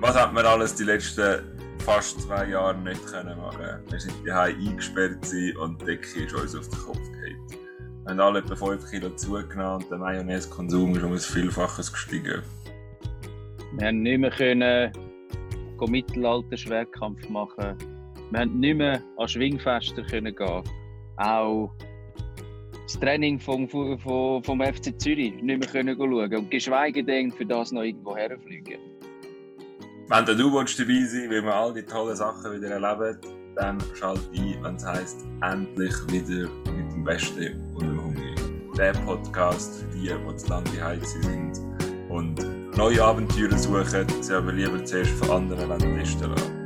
was hat man alles die letzten fast zwei Jahre nicht können machen Wir sind daheim eingesperrt und die Decke ist uns auf den Kopf gefallen. Wir haben alle etwa 5 Kilo zugenommen und der Mayonnaise-Konsum ist um ein Vielfaches gestiegen. Wir haben nicht mehr können Mittelalter-Schwerkampf machen. Wir haben nicht mehr an Schwingfester können gehen. Auch das Training vom, vom, vom FC Zürich nicht mehr schauen. Und geschweige denn für das noch irgendwo herfliegen. Wenn du dabei sein weil wir all die tollen Sachen wieder erleben, dann schalt ein, wenn es heisst, endlich wieder mit dem Besten und dem Hunger. Der Podcast für die, die zu lange daheim sind und neue Abenteuer suchen, sie aber lieber zuerst von anderen testen lassen.